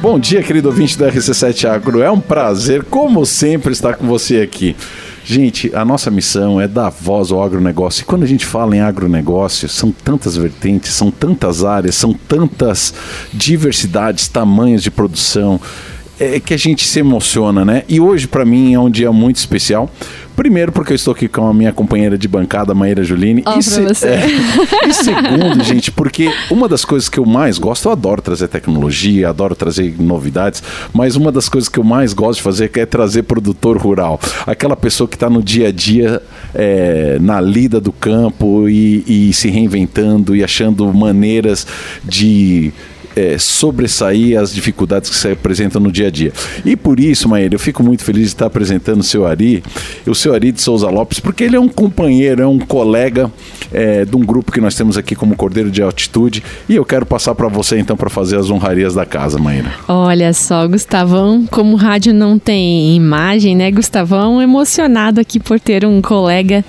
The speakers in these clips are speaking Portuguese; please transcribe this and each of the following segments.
Bom dia, querido ouvinte da RC7 Agro. É um prazer, como sempre, estar com você aqui. Gente, a nossa missão é dar voz ao agronegócio. E quando a gente fala em agronegócio, são tantas vertentes, são tantas áreas, são tantas diversidades, tamanhos de produção é que a gente se emociona, né? E hoje, para mim, é um dia muito especial. Primeiro, porque eu estou aqui com a minha companheira de bancada, Maíra Juline. Oh, e, se, é, e segundo, gente, porque uma das coisas que eu mais gosto, eu adoro trazer tecnologia, adoro trazer novidades, mas uma das coisas que eu mais gosto de fazer é trazer produtor rural. Aquela pessoa que está no dia a dia, é, na lida do campo e, e se reinventando e achando maneiras de é, sobressair as dificuldades que se apresentam no dia a dia. E por isso, Maíra, eu fico muito feliz de estar apresentando o seu Ari, o seu Ari de Souza Lopes, porque ele é um companheiro, é um colega é, de um grupo que nós temos aqui como Cordeiro de Altitude. E eu quero passar para você então para fazer as honrarias da casa, Maíra. Olha só, Gustavão, como o rádio não tem imagem, né, Gustavão, emocionado aqui por ter um colega,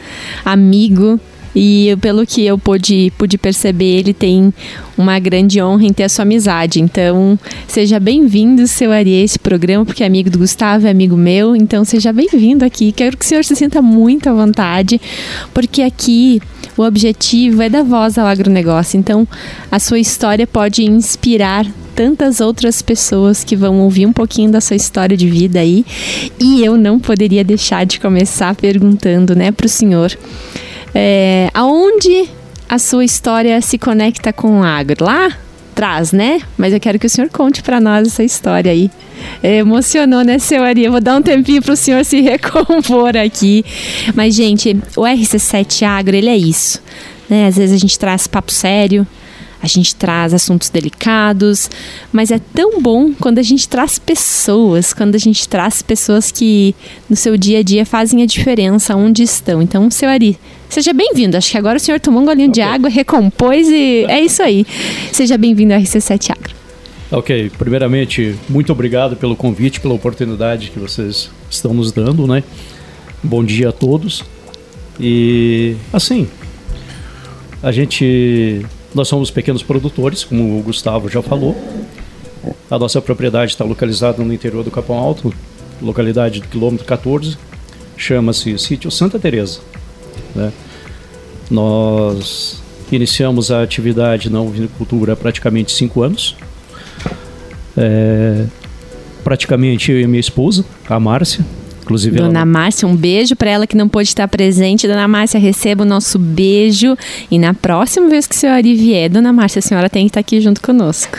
amigo e pelo que eu pude, pude perceber, ele tem uma grande honra em ter a sua amizade. Então, seja bem-vindo, seu Ari, a esse programa, porque é amigo do Gustavo, é amigo meu. Então, seja bem-vindo aqui. Quero que o senhor se sinta muito à vontade, porque aqui o objetivo é dar voz ao agronegócio. Então, a sua história pode inspirar tantas outras pessoas que vão ouvir um pouquinho da sua história de vida aí. E eu não poderia deixar de começar perguntando, né, para o senhor é, aonde a sua história se conecta com o agro? Lá atrás, né? Mas eu quero que o senhor conte para nós essa história aí. É, emocionou, né, seu Ari? Eu vou dar um tempinho para o senhor se recompor aqui. Mas, gente, o RC7 Agro, ele é isso. Né? Às vezes a gente traz papo sério, a gente traz assuntos delicados, mas é tão bom quando a gente traz pessoas, quando a gente traz pessoas que no seu dia a dia fazem a diferença onde estão. Então, seu Ari, seja bem-vindo. Acho que agora o senhor tomou um golinho okay. de água, recompôs e é isso aí. Seja bem-vindo ao RC7 Agro. Ok, primeiramente, muito obrigado pelo convite, pela oportunidade que vocês estão nos dando, né? Bom dia a todos. E assim, a gente nós somos pequenos produtores, como o Gustavo já falou. A nossa propriedade está localizada no interior do Capão Alto, localidade do quilômetro 14, chama-se Sítio Santa Teresa. Né? Nós iniciamos a atividade na vinicultura há praticamente cinco anos. É, praticamente eu e minha esposa, a Márcia, Inclusive Dona ela... Márcia, um beijo para ela que não pôde estar presente. Dona Márcia, receba o nosso beijo. E na próxima vez que o senhor vier, Dona Márcia, a senhora tem que estar aqui junto conosco.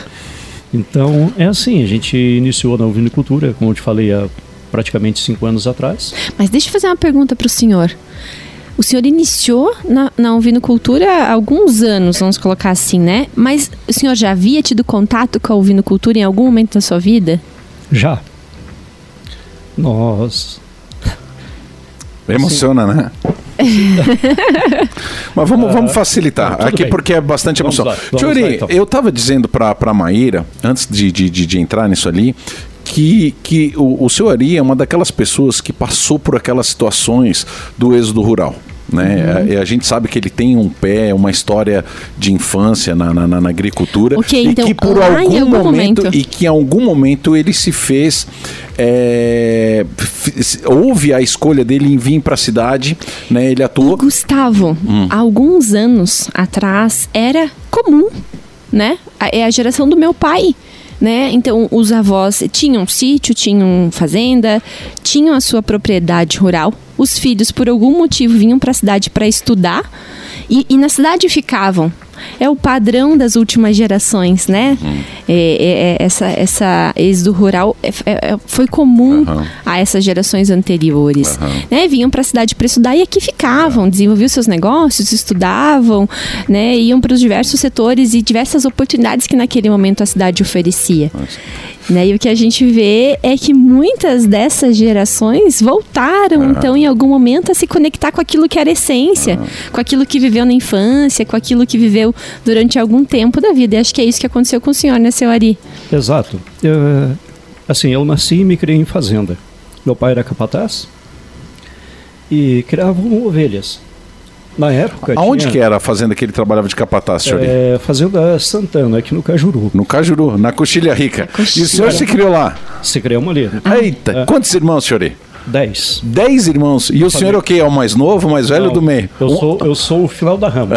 Então, é assim, a gente iniciou na ovinicultura, como eu te falei, há praticamente cinco anos atrás. Mas deixa eu fazer uma pergunta para o senhor. O senhor iniciou na, na ovinocultura há alguns anos, vamos colocar assim, né? Mas o senhor já havia tido contato com a ovinocultura em algum momento da sua vida? Já. Nós. Emociona, Sim. né? Mas vamos, vamos facilitar aqui bem. porque é bastante emoção. Juri, então. eu estava dizendo para a Maíra, antes de, de, de, entrar nisso ali, que, que o, o seu Ari é uma daquelas pessoas que passou por aquelas situações do êxodo rural. Né? Uhum. A, a, gente sabe que ele tem um pé, uma história de infância na, na, na agricultura okay, e então, que por algum, algum momento, momento, e que em algum momento ele se fez é, houve a escolha dele em vir para a cidade, né? Ele atuou. E Gustavo, hum. alguns anos atrás era comum, né? É a geração do meu pai né? Então, os avós tinham sítio, tinham fazenda, tinham a sua propriedade rural. Os filhos, por algum motivo, vinham para a cidade para estudar e, e na cidade ficavam é o padrão das últimas gerações, né? Uhum. É, é, é, essa, essa êxodo rural é, é, é, foi comum uhum. a essas gerações anteriores. Uhum. Né? Vinham para a cidade para estudar e aqui ficavam, desenvolviam seus negócios, estudavam, né? iam para os diversos setores e diversas oportunidades que naquele momento a cidade oferecia. Né? E o que a gente vê é que muitas dessas gerações voltaram, uhum. então, em algum momento, a se conectar com aquilo que era essência, uhum. com aquilo que viveu na infância, com aquilo que viveu durante algum tempo da vida. E acho que é isso que aconteceu com o senhor, né, seu Ari? Exato. Eu, assim, eu nasci e me criei em fazenda. Meu pai era capataz e criavam ovelhas. Na época. Aonde tinha, que era a fazenda que ele trabalhava de capataz, senhor? É, Fazenda Santana, aqui no Cajuru. No Cajuru, na Coxilha Rica. E o senhor se criou lá? Se criamos ali. né? Eita, É. quantos irmãos, senhor? Dez. Dez irmãos. E o senhor é o quê? É o mais novo, o mais velho Não, do meio? Eu Um- sou, eu sou o final da rama.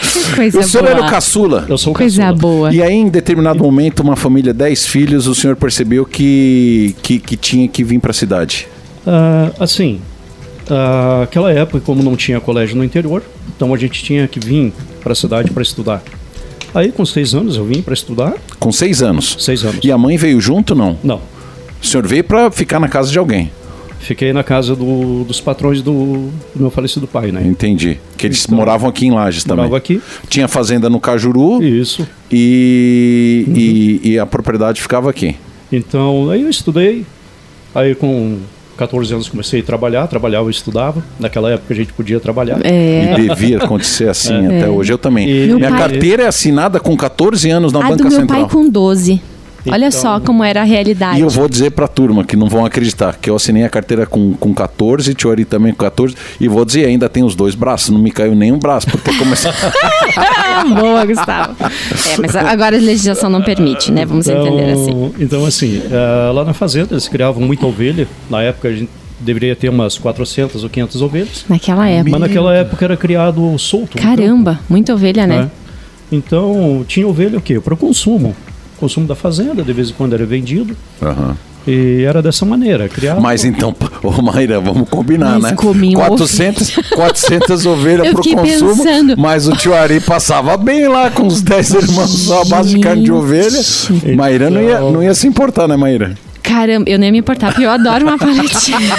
Que coisa O senhor boa. era o caçula. Eu sou o Coisa caçula. boa. E aí, em determinado momento, uma família, dez filhos, o senhor percebeu que, que, que tinha que vir para a cidade. Ah, assim, ah, aquela época, como não tinha colégio no interior, então a gente tinha que vir para a cidade para estudar. Aí, com seis anos, eu vim para estudar. Com seis anos. Seis anos. E a mãe veio junto, não? Não, O senhor veio para ficar na casa de alguém. fiquei na casa do- dos patrões do, do meu falecido pai, né? Entendi. Que eles Então, moravam aqui em Lages também. Morava aqui. Tinha fazenda no Cajuru Isso. e, e, e a propriedade ficava aqui. Então, aí eu estudei. Aí, com 14 anos, comecei a trabalhar. Trabalhava e estudava. Naquela época, a gente podia trabalhar. É. E devia acontecer assim até hoje. Eu também. E- Meu Minha pai- carteira é assinada com 14 anos na A do Banca meu Central. pai com 12. Olha Então- só como era a realidade. E eu vou dizer pra turma que não vão acreditar que eu assinei a carteira com, com 14, Tiori também com 14, e vou dizer, ainda tem os dois braços, não me caiu nenhum braço, porque. Ah, boa, Gustavo. É, mas agora a legislação não permite, né? Vamos entender assim. Então, assim, eh, lá na fazenda eles criavam muita ovelha. Na época a gente deveria ter umas 400 ou 500 ovelhas. Naquela época. Mas naquela época era criado solto. Caramba, muita ovelha, né? né? Então, tinha ovelha o quê? Para o consumo. Consumo da fazenda, de vez em quando era vendido. Aham. E era dessa maneira, criado. Mas então, ô Mayra, vamos combinar, Mas né? comiam 400, 400 ovelhas pro fiquei consumo, pensando. mas o tio Ari passava bem lá com os 10 irmãos só a base de carne de ovelha. Maíra não ia, não ia se importar, né, Maíra? Caramba, eu nem ia me importar, porque eu adoro uma paletinha.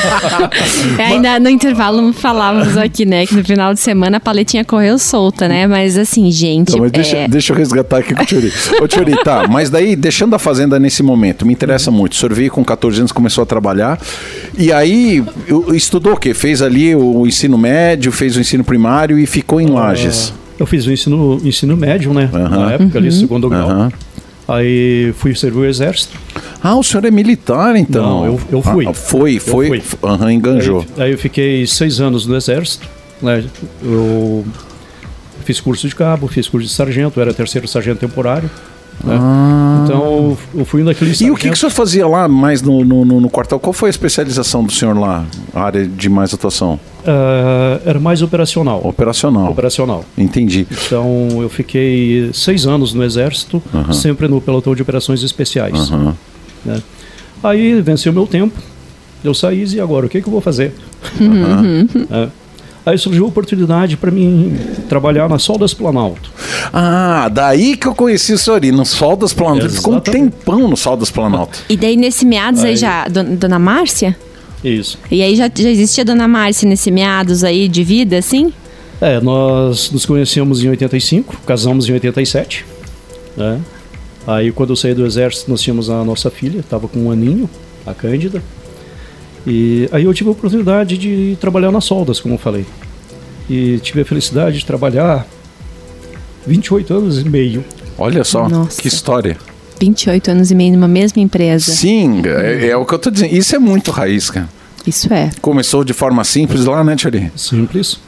É, ainda no intervalo falávamos aqui, né? Que no final de semana a paletinha correu solta, né? Mas assim, gente. Então, mas deixa, é, deixa eu resgatar aqui com o Tiori. Ô, Tiori, tá, mas daí, deixando a fazenda nesse momento, me interessa muito. O senhor veio com 14 anos, começou a trabalhar, e aí eu- estudou o quê? Fez ali o ensino médio, fez o ensino primário e ficou em Lages. Eu fiz o ensino, ensino médio, né? Aham. Na época, ali, segundo grau. Aham. Aí fui servir o exército. Ah, o senhor é militar, então? Não, eu- eu fui. Ah, foi, foi. Aham, enganjou. Aí, aí eu fiquei seis anos no exército. Né? Eu fiz curso de cabo, fiz curso de sargento, era terceiro sargento temporário. né? Então eu fui naquele Ah. E o que, que o senhor fazia lá mais no, no, no- quartel? Qual foi a especialização do senhor lá? A área de mais atuação? Ah, era mais operacional. Operacional. Operacional. Entendi. Então eu fiquei seis anos no exército, sempre no pelotão de operações especiais. Aham. Né? Aí venceu meu tempo, eu saí e agora o que, que eu vou fazer? É. Aí surgiu a oportunidade para mim trabalhar na Soldas Planalto. Ah, daí que eu conheci o senhor aí, no Sol das Planalto. Ele ficou um tempão no Sol das Planalto. E daí nesse meados aí, Aí. já. Don- Dona Márcia? Isso. E aí já, já existia Dona Márcia nesse meados aí de vida, assim? É, nós nos conhecemos em 85, casamos em 87. Né? Aí quando eu saí do exército, nós tínhamos a nossa filha, estava com um aninho, a Cândida. E aí eu tive a oportunidade de trabalhar nas soldas, como eu falei. E tive a felicidade de trabalhar 28 anos e meio. Olha só, Nossa. que história. 28 anos e meio numa mesma empresa. Sim, é, é o que eu tô dizendo. Isso é muito raiz, cara. Isso é. Começou de forma simples lá, né, Tiori? Simples.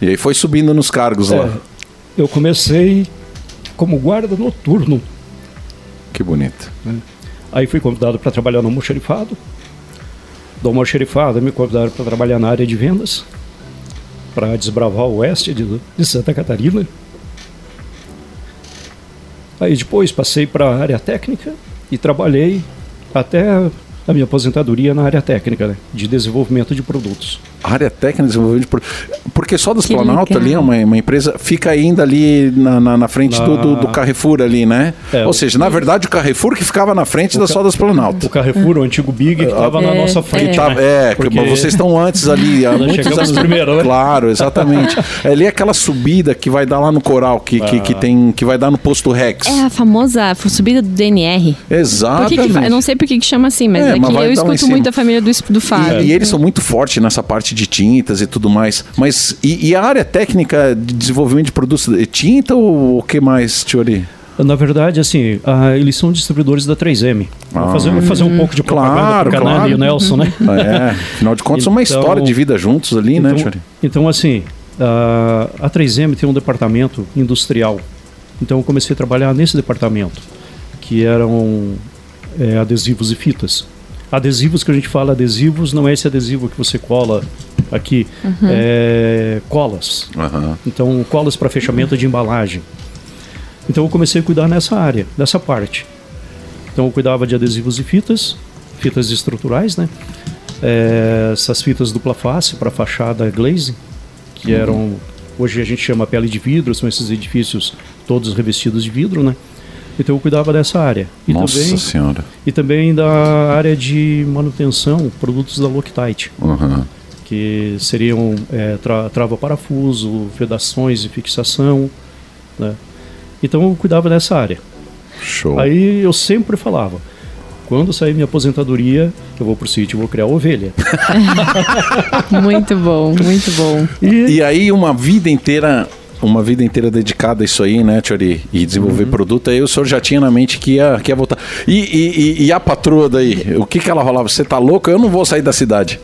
E aí foi subindo nos cargos É, lá. eu comecei como guarda noturno. Que bonito. Aí fui convidado para trabalhar no almoxerifado. Do almoxerifado me convidaram para trabalhar na área de vendas, para desbravar o oeste de, de Santa Catarina. Aí depois passei para a área técnica e trabalhei até a minha aposentadoria na área técnica, né, de desenvolvimento de produtos. Área técnica de desenvolvimento. Por... Porque só das Que Planalto legal. ali é uma, uma empresa, fica ainda ali na, na, na frente Na- do, do, do Carrefour ali, né? É, Ou o- seja, na verdade o Carrefour que ficava na frente da Ca- só das Planalto. O Carrefour, o antigo Big, que estava na É, nossa Que frente. tá- né? é, que- Porque- mas vocês estão antes ali, há Nós muitos chegamos anos. primeiro, né? Claro, exatamente. É ali aquela subida que vai dar lá no Coral, que, que, que tem, que vai dar no posto Rex. É a famosa subida do DNR. Fa- eu não sei por que que chama assim, mas É, é, mas eu escuto muito a família do, do Fábio. E, e eles são muito fortes nessa parte de tintas e tudo mais. Mas e, e a área técnica de desenvolvimento de produtos é tinta ou o que mais, Tiori? Na verdade, assim, ah, eles são distribuidores da 3M. Vou fazer, fazer um pouco de propaganda Claro, pro Canal claro. e o Nelson, né? É, afinal de contas, uma Então- história de vida juntos ali, né, Então, Chori? então assim, a, a 3M tem um departamento industrial. Então eu comecei a trabalhar nesse departamento, que eram é, adesivos e fitas. Adesivos que a gente fala, adesivos não é esse adesivo que você cola aqui, é colas. Aham. Então, colas para fechamento de embalagem. Então, eu comecei a cuidar nessa área, nessa parte. Então, eu cuidava de adesivos e fitas, fitas estruturais, né? É, essas fitas dupla face para fachada glaze, que eram hoje a gente chama pele de vidro, são esses edifícios todos revestidos de vidro, né? Então, eu cuidava dessa área. E Nossa também senhora. e também da área de manutenção, produtos da Loctite Aham. que seriam é, tra trava-parafuso, vedações de fixação, né? Então eu cuidava dessa área. Show. Aí eu sempre falava, quando sair minha aposentadoria, eu vou pro sítio, vou criar ovelha. Muito bom, muito bom. E, E aí, uma vida inteira. Uma vida inteira dedicada a isso aí, né, Chori? E desenvolver produto, aí o senhor já tinha na mente que ia, que ia voltar. E, e, e- e a patroa daí? O que que ela rolava? Você tá louco? Eu não vou sair da cidade.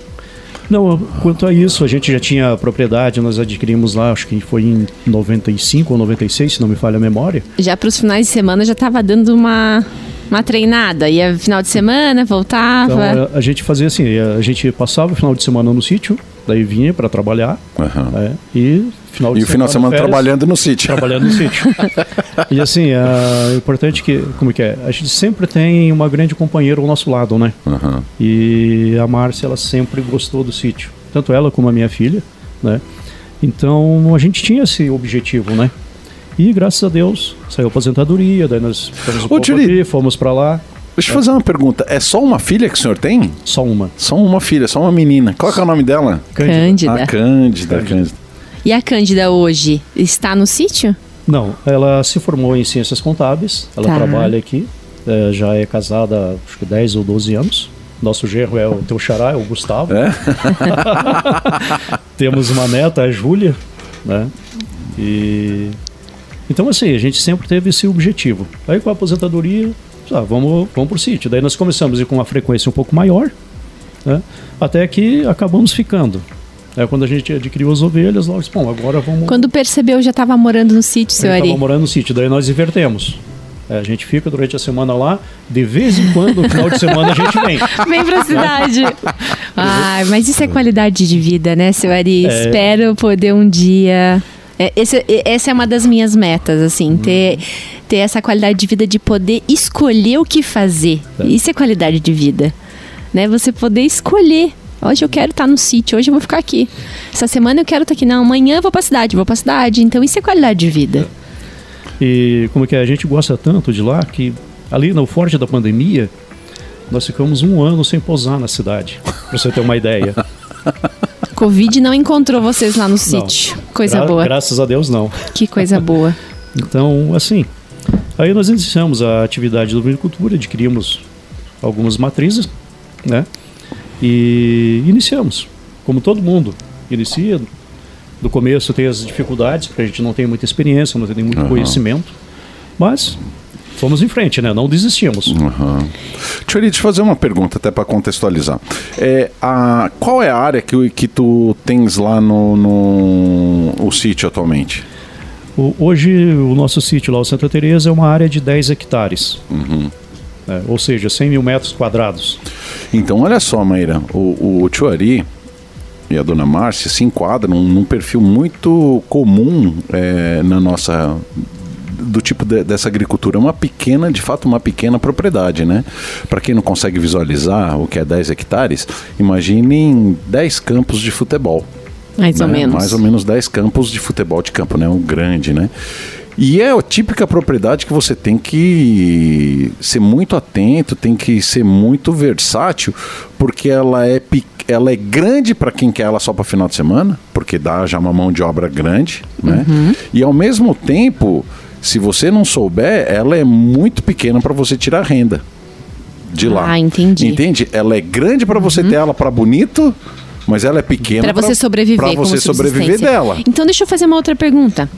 não, quanto a isso, a gente já tinha propriedade, nós adquirimos lá, acho que foi em 95 ou 96, se não me falha a memória. Já para os finais de semana já tava dando uma, uma treinada. Ia final de semana, voltava. Então a, a gente fazia assim, a gente passava o final de semana no sítio, daí vinha para trabalhar, Aham. né? E final de E o final de semana férias, trabalhando no sítio. trabalhando no sítio. E assim, é importante que, como que é? A gente sempre tem uma grande companheira ao nosso lado, né? Aham. E a Márcia, ela sempre gostou do sítio. Tanto ela como a minha filha, né? Então, a gente tinha esse objetivo, né? E graças a Deus, saiu a aposentadoria, daí nós ficamos um pouco fomos pra lá, Deixa eu fazer uma pergunta. É só uma filha que o senhor tem? só uma. Só uma filha, só uma menina. Qual que é o nome dela? Cândida. A Cândida. Cândida. Cândida. E a Cândida hoje está no sítio? Não, ela se formou em Ciências Contábeis, ela Tá. trabalha aqui, é, já é casada acho que 10 ou 12 anos. Nosso genro é o teu xará, é o Gustavo. É? Temos uma neta, a Júlia, né? E então assim, a gente sempre teve esse objetivo. Aí com a aposentadoria, ah, vamos, vamos pro sítio. Daí nós começamos a ir com uma frequência um pouco maior, né? Até que acabamos ficando. É quando a gente adquiriu as ovelhas, nós, bom, agora vamos Quando percebeu, já estava morando no sítio, seu Ari. estava morando no sítio, daí nós invertemos. É, a gente fica durante a semana lá, de vez em quando, no final de semana, a gente vem. Vem pra cidade. Ai, mas isso é qualidade de vida, né, seu Ari? É. Espero poder um dia. É, esse- e- essa é uma das minhas metas, assim, ter, ter essa qualidade de vida de poder escolher o que fazer. É. Isso é qualidade de vida. Né? Você poder escolher. Hoje eu quero estar no sítio, hoje eu vou ficar aqui. Essa semana eu quero estar aqui. Não, amanhã eu vou pra cidade, vou pra cidade. Então isso é qualidade de vida. E como que é? A gente gosta tanto de lá que ali no forte da pandemia, nós ficamos um ano sem pousar na cidade, pra você ter uma ideia. Covid não encontrou vocês lá no sítio. Coisa Gra- boa. Graças a Deus, não. Que coisa boa. Então, assim, aí nós iniciamos a atividade da agricultura, adquirimos algumas matrizes, né? E iniciamos, como todo mundo inicia. No começo tem as dificuldades, porque a gente não tem muita experiência, não tem muito Aham. conhecimento, mas fomos em frente, né? Não desistimos. Aham. Tchori, deixa eu fazer uma pergunta até para contextualizar. É, a, qual é a área que, que tu tens lá no, no o sítio atualmente? O- hoje, o nosso sítio lá, o Santa Teresa, é uma área de 10 hectares, Uhum. né? ou seja, 100 mil metros quadrados. Então, olha só, Maíra, o, o Tchuari e a dona Márcia se enquadram num perfil muito comum é, na nossa do tipo de- dessa agricultura, uma pequena, de fato, uma pequena propriedade, né? Para quem não consegue visualizar o que é 10 hectares, imaginem 10 campos de futebol. Mais ou né? menos. Mais ou menos 10 campos de futebol de campo, né? Um grande, né? E é a típica propriedade que você tem que ser muito atento, tem que ser muito versátil, porque ela é, ela é grande para quem quer ela só para final de semana, porque dá já uma mão de obra grande, né? Uhum. E ao mesmo tempo, se você não souber, ela é muito pequena para você tirar renda de lá. Ah, entendi. Uhum. Entende? Ela é grande para você ter ela para bonito, mas ela é pequena Pra você sobreviver para você sobreviver dela. Então deixa eu fazer uma outra pergunta.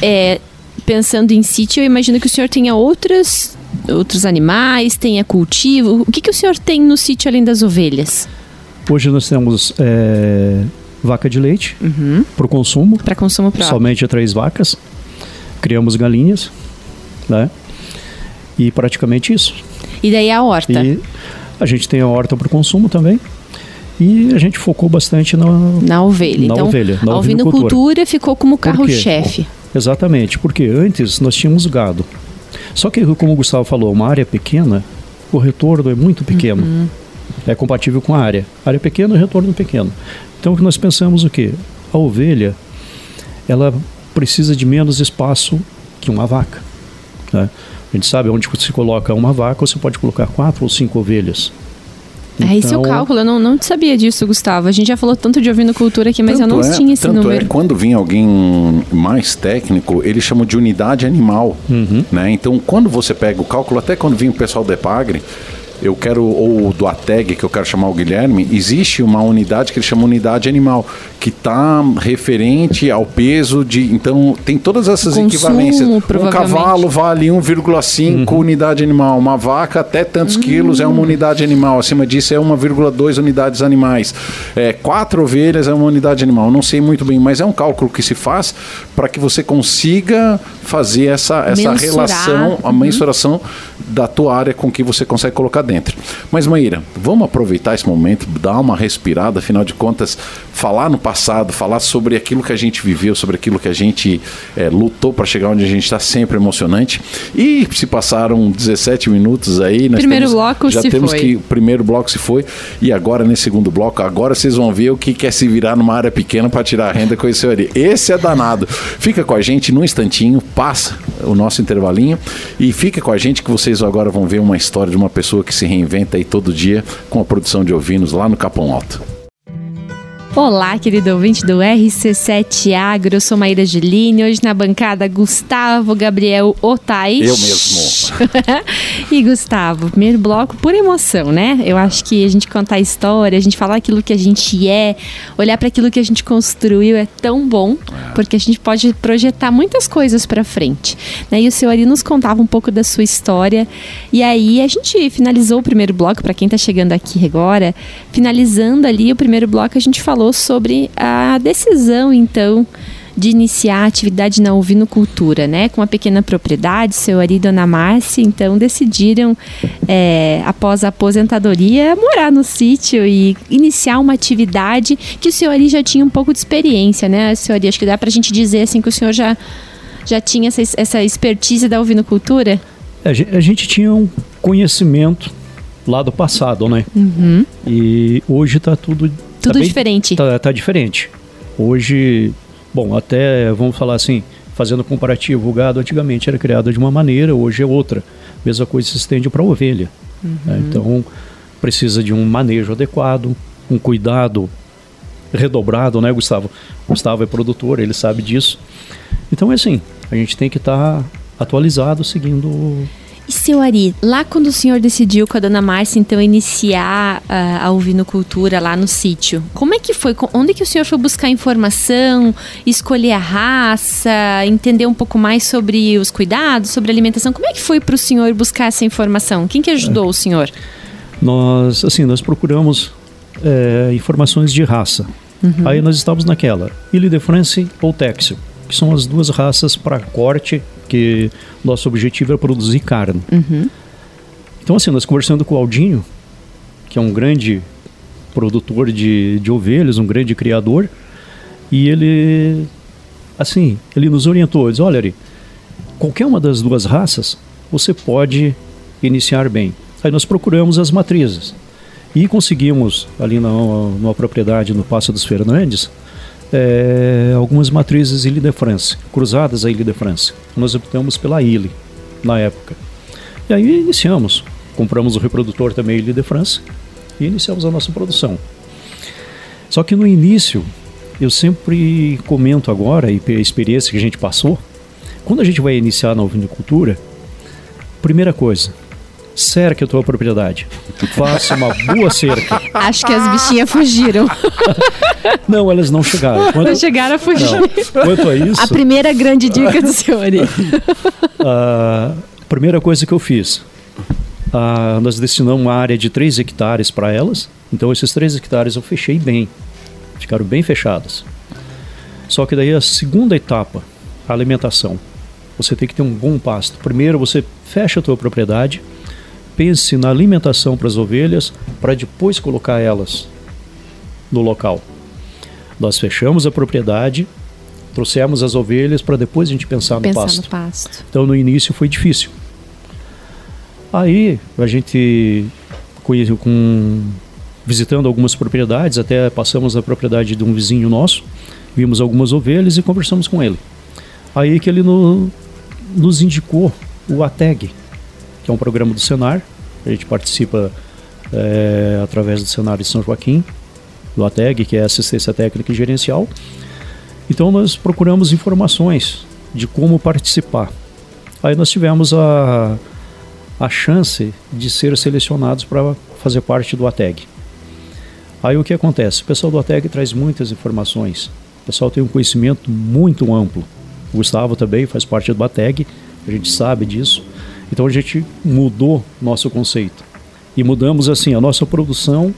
É, pensando em sítio, eu imagino que o senhor tenha outras, outros animais, tenha cultivo. O que, que o senhor tem no sítio além das ovelhas? Hoje nós temos é, vaca de leite Uhum. para o consumo, Para consumo próprio. somente três vacas. Criamos galinhas, né? E praticamente isso. E daí a horta. E a gente tem a horta para o consumo também. E a gente focou bastante na, Na ovelha. Na então, ovelha, na a ovinocultura. ficou como carro-chefe. Exatamente, porque antes nós tínhamos gado. Só que, como o Gustavo falou, uma área pequena, o retorno é muito pequeno. Uhum. É compatível com a área. Área pequena, retorno pequeno. Então, o que nós pensamos o quê? A ovelha, ela precisa de menos espaço que uma vaca. né? A gente sabe onde se coloca uma vaca, você pode colocar quatro ou cinco ovelhas. É esse é o Então, cálculo. Eu não, não sabia disso, Gustavo. A gente já falou tanto de ovinocultura aqui, mas eu não é- tinha esse tanto número. É, quando vinha alguém mais técnico, eles chamam de unidade animal. Uhum. Né? Então, quando você pega o cálculo, até quando vinha o pessoal do EPAGRE, eu quero, ou do ATEG, que eu quero chamar o Guilherme, existe uma unidade que ele chama unidade animal, que está referente ao peso de. Então, tem todas essas Consumo, equivalências. Um cavalo vale 1,5 unidade animal, uma vaca até tantos quilos é uma unidade animal, acima disso é 1,2 unidades animais. É, quatro ovelhas é uma unidade animal, não sei muito bem, mas é um cálculo que se faz para que você consiga fazer essa, essa Mensurar. relação, a mensuração da tua área com que você consegue colocar dentro. Mas Maíra, vamos aproveitar esse momento, dar uma respirada, afinal de contas, falar no passado, falar sobre aquilo que a gente viveu, sobre aquilo que a gente eh, lutou para chegar onde a gente está, sempre emocionante. E se passaram 17 minutos aí, Primeiro temos- bloco já se temos foi. que o primeiro bloco se foi e agora nesse segundo bloco, agora vocês vão ver o que quer se virar numa área pequena para tirar a renda com esse ali. Esse é danado. Fica com a gente num instantinho, passa o nosso intervalinho e fica com a gente que vocês agora vão ver uma história de uma pessoa que se reinventa aí todo dia com a produção de ovinos lá no Capão Alto. Olá, querido ouvinte do RC7 Agro, eu sou Maíra Giline, hoje na bancada Gustavo Gabriel Otais. Eu mesmo. e Gustavo, primeiro bloco por emoção, né? Eu acho que a gente contar a história, a gente falar aquilo que a gente é, olhar para aquilo que a gente construiu é tão bom, porque a gente pode projetar muitas coisas para frente. Né? E o senhor Ari nos contava um pouco da sua história. E aí a gente finalizou o primeiro bloco, para quem está chegando aqui agora, finalizando ali o primeiro bloco, a gente falou sobre a decisão, então, de iniciar a atividade na ovinocultura, né? Com uma pequena propriedade, seu Ari e Dona Márcia, então decidiram, é, após a aposentadoria, morar no sítio e iniciar uma atividade que o senhor Ari já tinha um pouco de experiência, né, senhor Ari? Acho que dá pra gente dizer, assim, que o senhor já, já tinha essa, essa expertise da ovinocultura? A gen- a gente tinha um conhecimento lá do passado, né? E hoje está tudo Uhum. Tudo tá bem- diferente. Tá, tá diferente. Hoje, bom, até vamos falar assim, fazendo comparativo, o gado antigamente era criado de uma maneira, hoje é outra. Mesma coisa se estende para a ovelha. né? Então precisa de um manejo adequado, um cuidado redobrado, né, Gustavo? Gustavo é produtor, ele sabe disso. Então é assim, a gente tem que estar atualizado, seguindo E seu Ari, lá quando o senhor decidiu com a dona Márcia, então, iniciar ah, a ovinocultura lá no sítio, como é que foi? Onde que o senhor foi buscar informação, escolher a raça, entender um pouco mais sobre os cuidados, sobre a alimentação? Como é que foi para o senhor buscar essa informação? Quem que ajudou o senhor? nós assim nós procuramos é, informações de raça aí nós estávamos naquela Ile de France ou Texel que são as duas raças para corte que nosso objetivo é produzir carne então assim nós conversando com o Aldinho que é um grande produtor de, de ovelhas um grande criador e ele assim ele nos orientou ele disse, olha Ari, qualquer uma das duas raças você pode iniciar bem. Aí nós procuramos as matrizes e conseguimos ali na, numa propriedade no Passo dos Fernandes eh, algumas matrizes Ile de France, cruzadas a Ile de France. Nós optamos pela Ile na época. E aí iniciamos, compramos o reprodutor também Ile de France e iniciamos a nossa produção. Só que no início, eu sempre comento agora, e pela experiência que a gente passou, quando a gente vai iniciar na ovinicultura, primeira coisa, cerque a tua propriedade. Faça uma boa cerca. Acho que as bichinhas fugiram. Não, elas não chegaram. Quanto, não chegaram a fugir. Não. Quanto a isso. A primeira grande dica do senhor. a primeira coisa que eu fiz, nós destinamos uma área de 3 hectares para elas. Então, esses 3 hectares eu fechei bem. Ficaram bem fechadas. Só que daí a segunda etapa, a alimentação. Você tem que ter um bom pasto. Primeiro você fecha a tua propriedade, pense na alimentação para as ovelhas, para depois colocar elas no local. Nós fechamos a propriedade, trouxemos as ovelhas para depois a gente pensar, no, pensar pasto. no pasto. Então no início foi difícil. Aí a gente com visitando algumas propriedades, até passamos a propriedade de um vizinho nosso, vimos algumas ovelhas e conversamos com ele. Aí que ele no, nos indicou o ATEG, é um programa do Senar. A gente participa é, através do Senar de São Joaquim, do ATEG, que é Assistência Técnica e Gerencial. Então nós procuramos informações de como participar. Aí nós tivemos a, a chance de ser selecionados para fazer parte do ATEG. Aí o que acontece? O pessoal do ATEG traz muitas informações. O pessoal tem um conhecimento muito amplo. O Gustavo também faz parte do ATEG, a gente sabe disso. Então a gente mudou nosso conceito. E mudamos assim, a nossa produção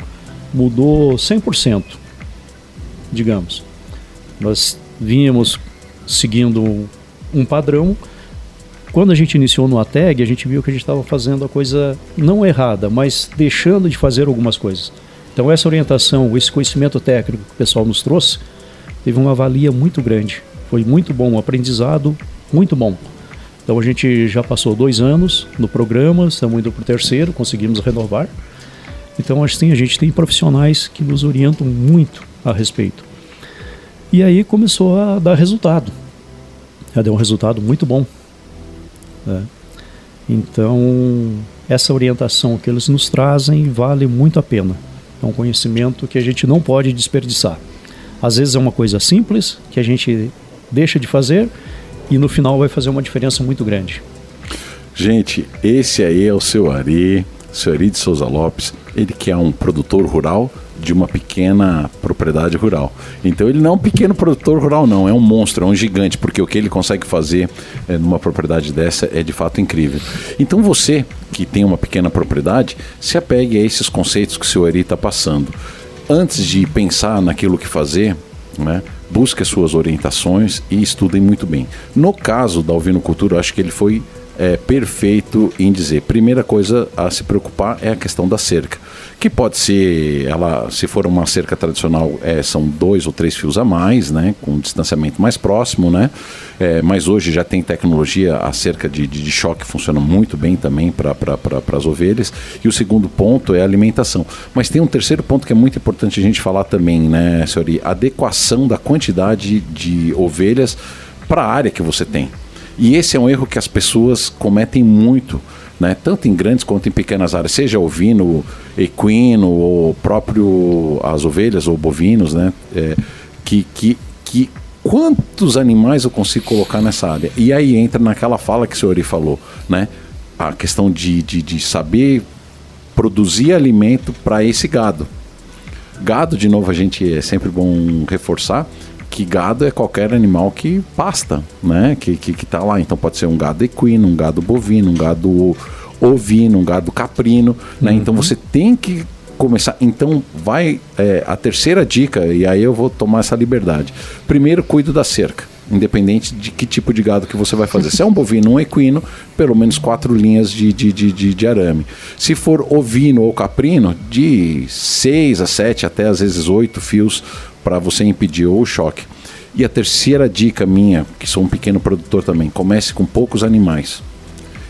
mudou 100%, digamos. Nós vínhamos seguindo um padrão. Quando a gente iniciou no ATEG, a gente viu que a gente estava fazendo a coisa não errada, mas deixando de fazer algumas coisas. Então essa orientação, esse conhecimento técnico que o pessoal nos trouxe, teve uma valia muito grande. Foi muito bom, um aprendizado muito bom. Então a gente já passou dois anos no programa, estamos indo para o terceiro, conseguimos renovar. Então assim, a gente tem profissionais que nos orientam muito a respeito. E aí começou a dar resultado. Já deu um resultado muito bom. Né? Então, essa orientação que eles nos trazem vale muito a pena. É um conhecimento que a gente não pode desperdiçar. Às vezes é uma coisa simples que a gente deixa de fazer e no final vai fazer uma diferença muito grande. Gente, esse aí é o seu Ari, seu Ari de Souza Lopes, ele que é um produtor rural de uma pequena propriedade rural. Então ele não é um pequeno produtor rural, não, é um monstro, é um gigante, porque o que ele consegue fazer é, numa propriedade dessa é de fato incrível. Então você que tem uma pequena propriedade, se apegue a esses conceitos que o seu Eri está passando. Antes de pensar naquilo que fazer, né, busque as suas orientações e estudem muito bem. No caso da Alvinocultura, eu acho que ele foi é, perfeito em dizer: primeira coisa a se preocupar é a questão da cerca que pode ser, ela, se for uma cerca tradicional, é, são dois ou três fios a mais, né, com um distanciamento mais próximo, né, é, mas hoje já tem tecnologia, a cerca de, de, de choque funciona muito bem também para pra, as ovelhas, e o segundo ponto é a alimentação. Mas tem um terceiro ponto que é muito importante a gente falar também, né, senhori, adequação da quantidade de ovelhas para a área que você tem. E esse é um erro que as pessoas cometem muito né? tanto em grandes quanto em pequenas áreas, seja ovino, equino, ou próprio as ovelhas ou bovinos, né? É, que, que, que quantos animais eu consigo colocar nessa área? E aí entra naquela fala que o senhor falou, né? A questão de, de, de saber produzir alimento para esse gado. Gado, de novo, a gente é sempre bom reforçar, que gado é qualquer animal que pasta, né? Que, que, que tá lá. Então pode ser um gado equino, um gado bovino, um gado ovino, um gado caprino, né? Uhum. Então você tem que começar. Então vai é, a terceira dica, e aí eu vou tomar essa liberdade. Primeiro, cuido da cerca. Independente de que tipo de gado que você vai fazer. Se é um bovino um equino, pelo menos quatro linhas de, de, de, de, de arame. Se for ovino ou caprino, de seis a sete, até às vezes oito fios para você impedir o choque. E a terceira dica minha, que sou um pequeno produtor também, comece com poucos animais.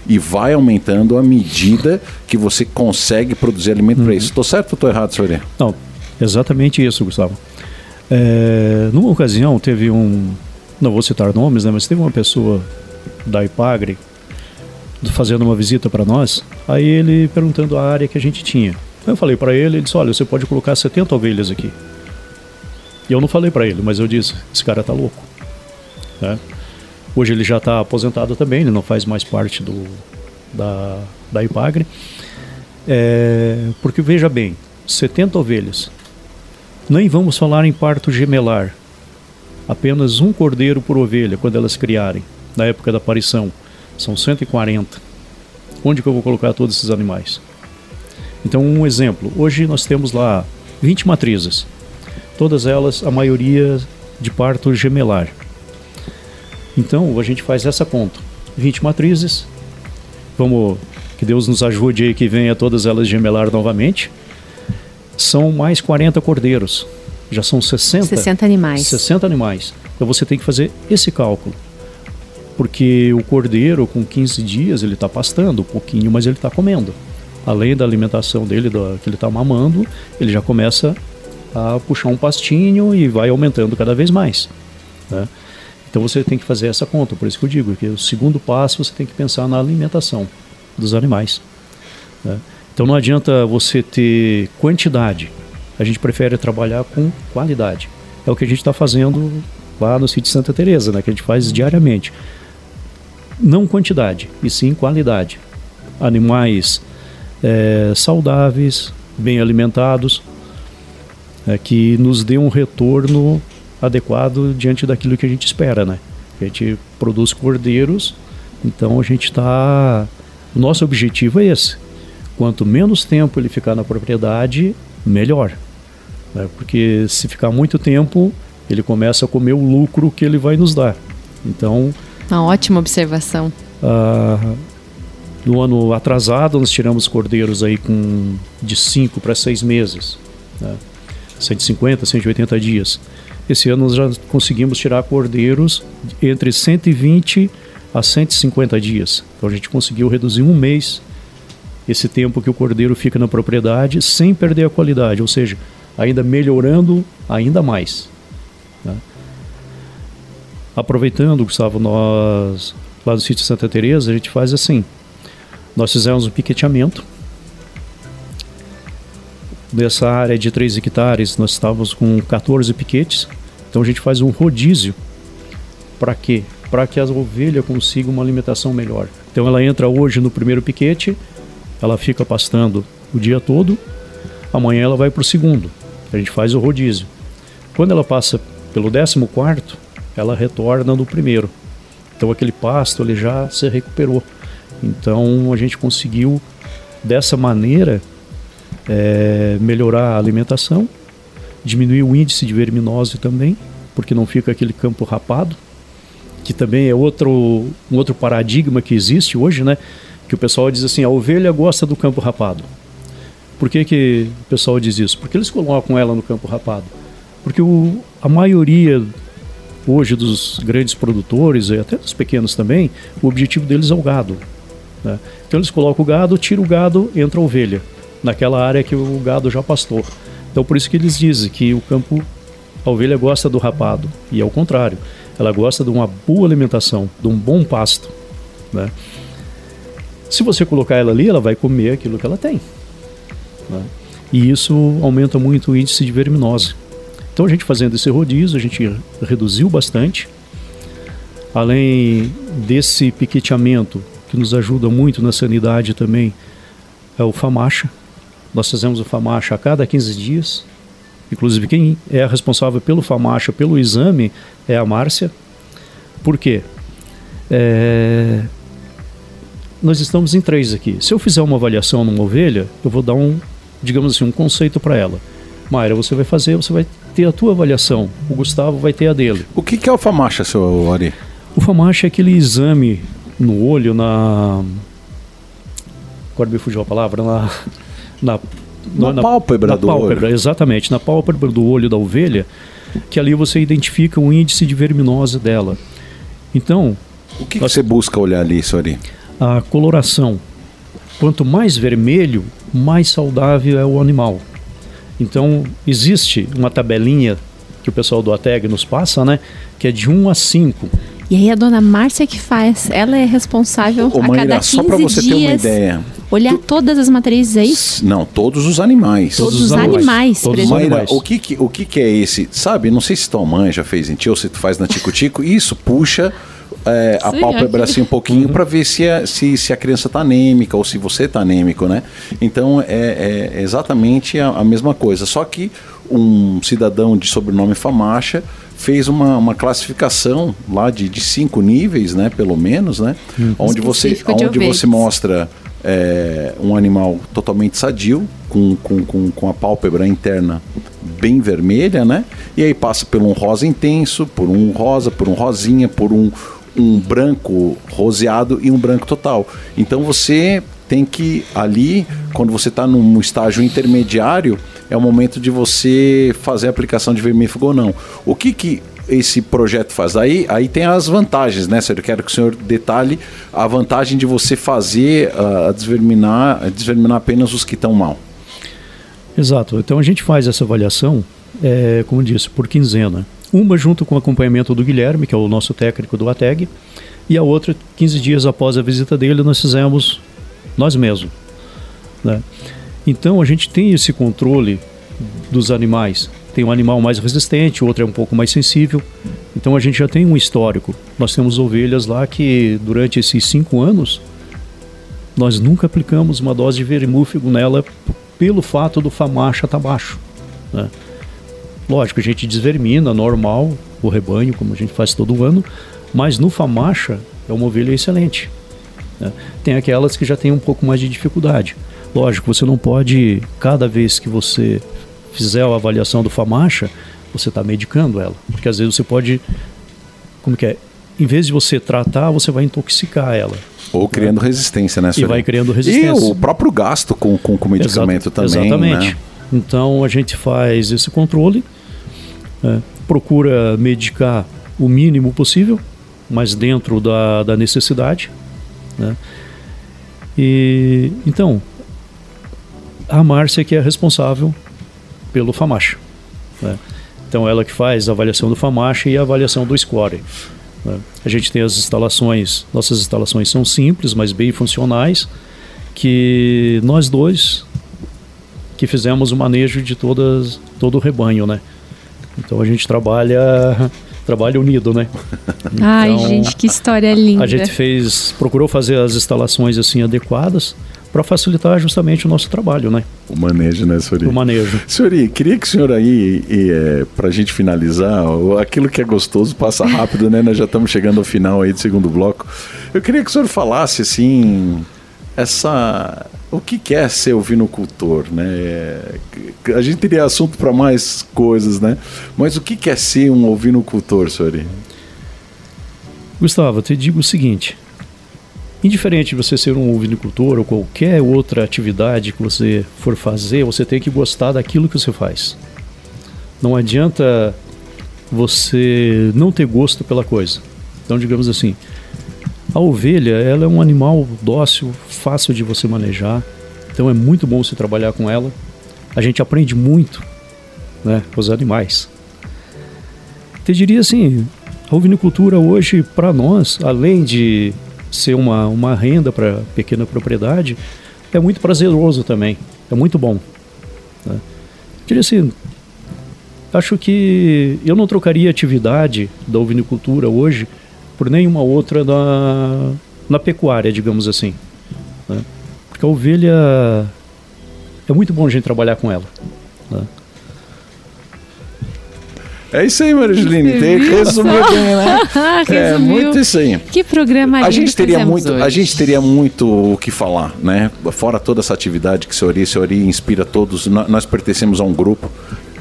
E vai aumentando à medida que você consegue produzir alimento uhum. para isso. Estou certo ou estou errado, senhor? Não, exatamente isso, Gustavo. É, numa ocasião teve um, não vou citar nomes, né, mas teve uma pessoa da Ipagre fazendo uma visita para nós, aí ele perguntando a área que a gente tinha. Eu falei para ele, ele disse, olha, você pode colocar 70 ovelhas aqui. E eu não falei para ele, mas eu disse: esse cara tá louco. Né? Hoje ele já está aposentado também, ele não faz mais parte do, da, da Ipagre. É, porque veja bem, 70 ovelhas. Nem vamos falar em parto gemelar. Apenas um cordeiro por ovelha quando elas criarem, na época da aparição. São 140. Onde que eu vou colocar todos esses animais? Então, um exemplo. Hoje nós temos lá 20 matrizes. Todas elas, a maioria de parto gemelar. Então, a gente faz essa conta. 20 matrizes. Vamos que Deus nos ajude aí que venha todas elas gemelar novamente. São mais 40 cordeiros. Já são 60. 60 animais. 60 animais. Então você tem que fazer esse cálculo. Porque o cordeiro, com 15 dias, ele está pastando um pouquinho, mas ele está comendo. Além da alimentação dele, do, que ele está mamando, ele já começa a puxar um pastinho e vai aumentando cada vez mais. Né? Então você tem que fazer essa conta. Por isso que eu digo que o segundo passo você tem que pensar na alimentação dos animais. Né? Então não adianta você ter quantidade, a gente prefere trabalhar com qualidade. É o que a gente está fazendo lá no sítio Santa Teresa, né? que a gente faz diariamente. Não quantidade, e sim qualidade. Animais é, saudáveis, bem alimentados, é, que nos dê um retorno adequado diante daquilo que a gente espera, né? A gente produz cordeiros, então a gente está o nosso objetivo é esse. Quanto menos tempo ele ficar na propriedade, melhor. Né? Porque se ficar muito tempo, ele começa a comer o lucro que ele vai nos dar. Então. Uma ótima observação. Ah, no ano atrasado, nós tiramos cordeiros aí com de 5 para 6 meses. Né? 150, 180 dias. Esse ano nós já conseguimos tirar cordeiros entre 120 a 150 dias. Então a gente conseguiu reduzir um mês esse tempo que o cordeiro fica na propriedade sem perder a qualidade, ou seja, ainda melhorando ainda mais. Né? Aproveitando, Gustavo, nós lá no sítio Santa Teresa a gente faz assim. Nós fizemos um piqueteamento. Nessa área de 3 hectares, nós estávamos com 14 piquetes. Então a gente faz um rodízio. Para quê? para que a ovelha consiga uma alimentação melhor. Então ela entra hoje no primeiro piquete, ela fica pastando o dia todo, amanhã ela vai para o segundo. A gente faz o rodízio. Quando ela passa pelo décimo quarto, ela retorna no primeiro. Então aquele pasto ele já se recuperou. Então a gente conseguiu dessa maneira é, melhorar a alimentação, diminuir o índice de verminose também, porque não fica aquele campo rapado que também é outro, um outro paradigma que existe hoje, né? Que o pessoal diz assim, a ovelha gosta do campo rapado. Por que, que o pessoal diz isso? Porque eles colocam ela no campo rapado. Porque o, a maioria hoje dos grandes produtores, e até dos pequenos também, o objetivo deles é o gado. Né? Então eles colocam o gado, tira o gado, entra a ovelha, naquela área que o gado já pastou. Então por isso que eles dizem que o campo, a ovelha gosta do rapado, e é o contrário ela gosta de uma boa alimentação, de um bom pasto. Né? Se você colocar ela ali, ela vai comer aquilo que ela tem. Né? E isso aumenta muito o índice de verminose. Então a gente fazendo esse rodízio, a gente reduziu bastante. Além desse piqueteamento, que nos ajuda muito na sanidade também, é o FAMACHA. Nós fazemos o FAMACHA a cada 15 dias. Inclusive, quem é responsável pelo FAMACHA, pelo exame, é a Márcia. Por quê? É... Nós estamos em três aqui. Se eu fizer uma avaliação numa ovelha, eu vou dar um, digamos assim, um conceito para ela. Mayra, você vai fazer, você vai ter a tua avaliação. O Gustavo vai ter a dele. O que, que é o FAMACHA, seu Ari? O FAMACHA é aquele exame no olho, na... Agora me fugiu a palavra, na... na na, na pálpebra na do pálpebra, olho. Exatamente, na pálpebra do olho da ovelha, que ali você identifica o índice de verminose dela. Então. O que, que você busca olhar ali, Sori? A coloração. Quanto mais vermelho, mais saudável é o animal. Então, existe uma tabelinha que o pessoal do ATEG nos passa, né? Que é de 1 a 5. E aí a dona Márcia que faz, ela é responsável Ô, a cada 15 só para você dias ter uma ideia. Olhar tu... todas as matrizes aí? Não, todos os animais. Todos, todos os animais. Todos os animais. o que, que, o que, que é esse? Sabe, não sei se tua mãe já fez em ti ou se tu faz na Tico Tico, isso puxa é, a Sim, pálpebra assim um pouquinho para ver se a, se, se a criança está anêmica ou se você está anêmico, né? Então é, é exatamente a, a mesma coisa. Só que um cidadão de sobrenome Famacha fez uma, uma classificação lá de, de cinco níveis, né? Pelo menos, né? Onde você, onde você mostra é, um animal totalmente sadio, com, com, com, com a pálpebra interna bem vermelha, né? E aí passa por um rosa intenso, por um rosa, por um rosinha, por um, um branco roseado e um branco total. Então você tem que ali, quando você está num estágio intermediário, é o momento de você fazer a aplicação de vermífugo ou não. O que que esse projeto faz? Aí, aí tem as vantagens, né? Eu quero que o senhor detalhe a vantagem de você fazer ah, a desverminar, desverminar apenas os que estão mal. Exato. Então a gente faz essa avaliação, é, como disse, por quinzena. Uma junto com o acompanhamento do Guilherme, que é o nosso técnico do ATEG, e a outra, 15 dias após a visita dele, nós fizemos nós mesmos. Né? Então a gente tem esse controle dos animais. Tem um animal mais resistente, o outro é um pouco mais sensível. Então a gente já tem um histórico. Nós temos ovelhas lá que durante esses cinco anos nós nunca aplicamos uma dose de vermífugo nela pelo fato do famacha estar baixo. Né? Lógico, a gente desvermina normal o rebanho, como a gente faz todo ano, mas no famacha é uma ovelha excelente. né? Tem aquelas que já têm um pouco mais de dificuldade. Lógico, você não pode, cada vez que você fizer a avaliação do famacha, você está medicando ela. Porque às vezes você pode, como que é? Em vez de você tratar, você vai intoxicar ela. Ou criando resistência, né, E senhor? vai criando resistência. E o próprio gasto com, com, com medicamento Exata- também, Exatamente. né? Então a gente faz esse controle, é, procura medicar o mínimo possível, mas dentro da, da necessidade. né? E então a Márcia que é responsável pelo FAMACHA. né? Então ela que faz a avaliação do FAMACHA e a avaliação do score. né? A gente tem as instalações, nossas instalações são simples, mas bem funcionais, que nós dois que fizemos o manejo de todas, todo o rebanho, né? Então a gente trabalha trabalha unido, né? Ai, Então, gente, que história linda. A gente fez, procurou fazer as instalações assim adequadas para facilitar justamente o nosso trabalho, né? O manejo, né, Sori? O manejo. Senhori, queria que o senhor aí, é, pra gente finalizar, aquilo que é gostoso passa rápido, né? Nós já estamos chegando ao final aí do segundo bloco. Eu queria que o senhor falasse, assim, essa... O que é ser ovinocultor, né? É, A gente teria assunto para mais coisas, né? Mas o que é ser um ovinocultor, senhori? Gustavo, eu te digo o seguinte: indiferente de você ser um ovinicultor ou qualquer outra atividade que você for fazer, você tem que gostar daquilo que você faz. Não adianta você não ter gosto pela coisa. Então, digamos assim, a ovelha ela é um animal dócil, fácil de você manejar. Então é muito bom você trabalhar com ela. A gente aprende muito, né, com os animais. Te diria assim, a ovinicultura hoje, para nós, além de ser uma, uma renda para pequena propriedade, é muito prazeroso também. É muito bom. Né? Diria assim, acho que eu não trocaria a atividade da ovinicultura hoje por nenhuma outra na, na pecuária, digamos assim. né? Porque a ovelha é muito bom a gente trabalhar com ela. né? É isso aí, Marijuline. Viu resumir só? bem, né? É Resumiu. muito isso aí. Que programa A gente teria muito, a hoje. gente teria muito o que falar, né? Fora toda essa atividade que Senhori, Senhori inspira todos. Nós pertencemos a um grupo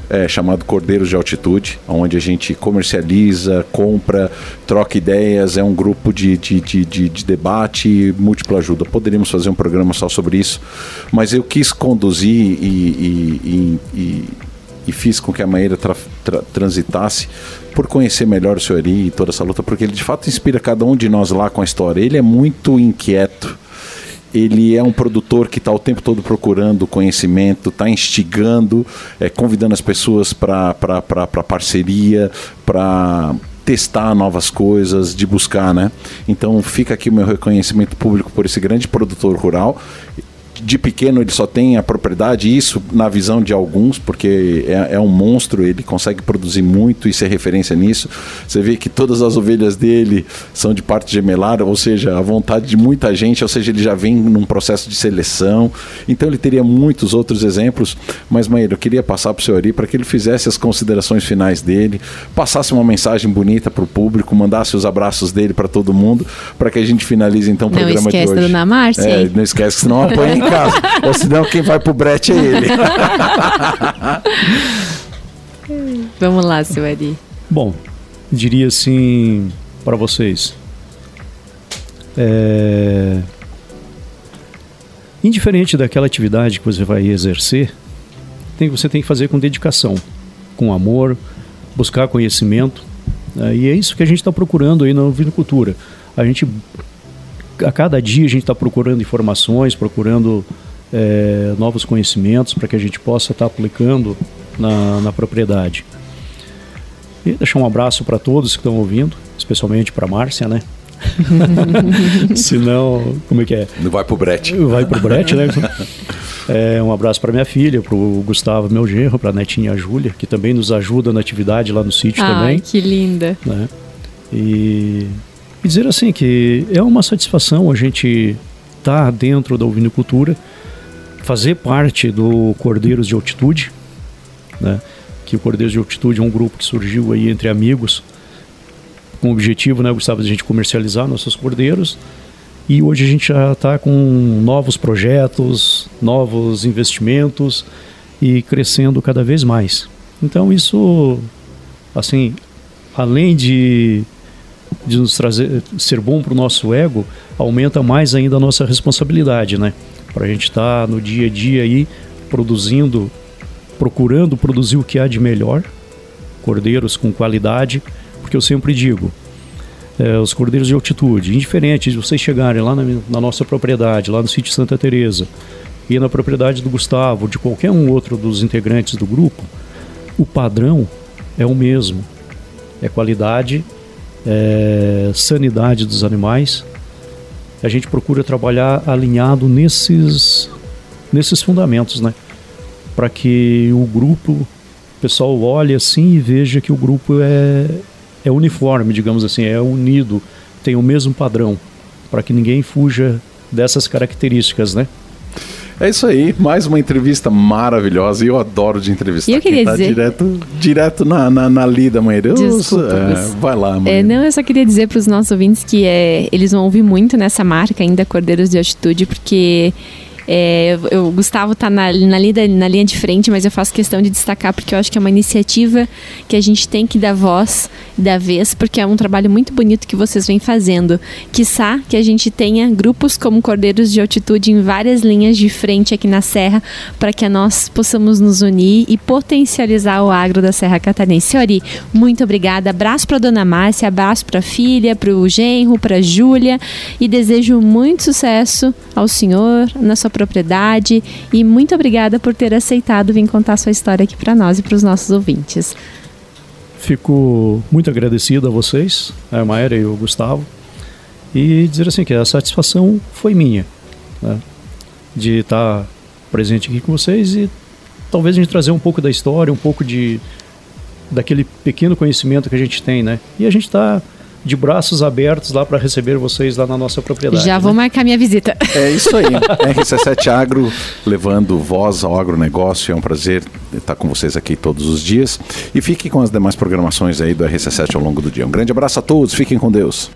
é, chamado Cordeiros de Altitude, onde a gente comercializa, compra, troca ideias. É um grupo de, de, de, de, de debate, múltipla ajuda. Poderíamos fazer um programa só sobre isso, mas eu quis conduzir e, e, e, e e fiz com que a Maíra tra- tra- transitasse por conhecer melhor o Senhori e toda essa luta, porque ele de fato inspira cada um de nós lá com a história. Ele é muito inquieto. Ele é um produtor que está o tempo todo procurando conhecimento, está instigando, é, convidando as pessoas para parceria, para testar novas coisas, de buscar, né? Então fica aqui o meu reconhecimento público por esse grande produtor rural de pequeno ele só tem a propriedade, isso na visão de alguns, porque é, é, um monstro, ele consegue produzir muito e ser referência nisso. Você vê que todas as ovelhas dele são de parte gemelar, ou seja, a vontade de muita gente, ou seja, ele já vem num processo de seleção. Então ele teria muitos outros exemplos, mas Maíra, eu queria passar para o senhor Ari para que ele fizesse as considerações finais dele, passasse uma mensagem bonita para o público, mandasse os abraços dele para todo mundo, para que a gente finalize então o não programa de hoje. Não esquece da Márcia. É, não esquece que senão apanha em casa. Ou senão quem vai pro brete é ele. Vamos lá, seu Ari. Bom, diria assim para vocês. É... Indiferente daquela atividade que você vai exercer, tem, você tem que fazer com dedicação, com amor, buscar conhecimento. Né? E é isso que a gente está procurando aí na vinicultura. A gente, a cada dia, a gente está procurando informações, procurando é, novos conhecimentos para que a gente possa estar tá aplicando na, na propriedade. E deixar um abraço para todos que estão ouvindo, especialmente para a Márcia, né? Senão, como é que é? Não vai pro brete. Vai pro brete, né? É, um abraço para minha filha, para o Gustavo, meu genro, para a netinha Júlia, que também nos ajuda na atividade lá no sítio Ai, também. que linda. Né? E, e, dizer assim que é uma satisfação a gente estar tá dentro da ovinicultura, fazer parte do Cordeiros de Altitude, né? que o Cordeiros de Altitude é um grupo que surgiu aí entre amigos, com o objetivo, né, Gustavo, de a gente comercializar nossos cordeiros. E hoje a gente já está com novos projetos, novos investimentos e crescendo cada vez mais. Então isso, assim, além de, de nos trazer, ser bom para o nosso ego, aumenta mais ainda a nossa responsabilidade, né? Para a gente estar tá no dia a dia aí produzindo, procurando produzir o que há de melhor, cordeiros com qualidade, porque eu sempre digo, é, os cordeiros de altitude, indiferente de vocês chegarem lá na, na, nossa propriedade, lá no sítio Santa Teresa, e na propriedade do Gustavo, de qualquer um outro dos integrantes do grupo, o padrão é o mesmo. É qualidade, é sanidade dos animais. A gente procura trabalhar alinhado nesses, nesses fundamentos, né? Para que o grupo, o pessoal olhe assim e veja que o grupo é, é uniforme, digamos assim, é unido, tem o mesmo padrão, para que ninguém fuja dessas características, né? É isso aí, mais uma entrevista maravilhosa e eu adoro de entrevistar. E eu queria tá dizer... direto, direto na, na, na lida, mãe. Desculpa, é, vai lá, mãe. É, não, eu só queria dizer para os nossos ouvintes que é, eles vão ouvir muito nessa marca ainda Cordeiros de Altitude, porque é, eu, o Gustavo está na, na, linha, na linha de frente, mas eu faço questão de destacar porque eu acho que é uma iniciativa que a gente tem que dar voz, dar vez, porque é um trabalho muito bonito que vocês vêm fazendo. Quiçá que a gente tenha grupos como Cordeiros de Altitude em várias linhas de frente aqui na Serra, para que nós possamos nos unir e potencializar o agro da Serra Catarinense. Ori, muito obrigada. Abraço para dona Márcia, abraço para a filha, para o genro, para a Júlia e desejo muito sucesso ao senhor na sua propriedade e muito obrigada por ter aceitado vir contar sua história aqui para nós e para os nossos ouvintes. Fico muito agradecido a vocês, a Maera e o Gustavo, e dizer assim que a satisfação foi minha, né, de estar presente aqui com vocês e talvez a gente trazer um pouco da história, um pouco de daquele pequeno conhecimento que a gente tem, né? E a gente está de braços abertos lá para receber vocês lá na nossa propriedade. Já né? vou marcar minha visita. É isso aí. RC7 Agro levando voz ao agronegócio. É um prazer estar com vocês aqui todos os dias. E fiquem com as demais programações aí do RC7 ao longo do dia. Um grande abraço a todos. Fiquem com Deus.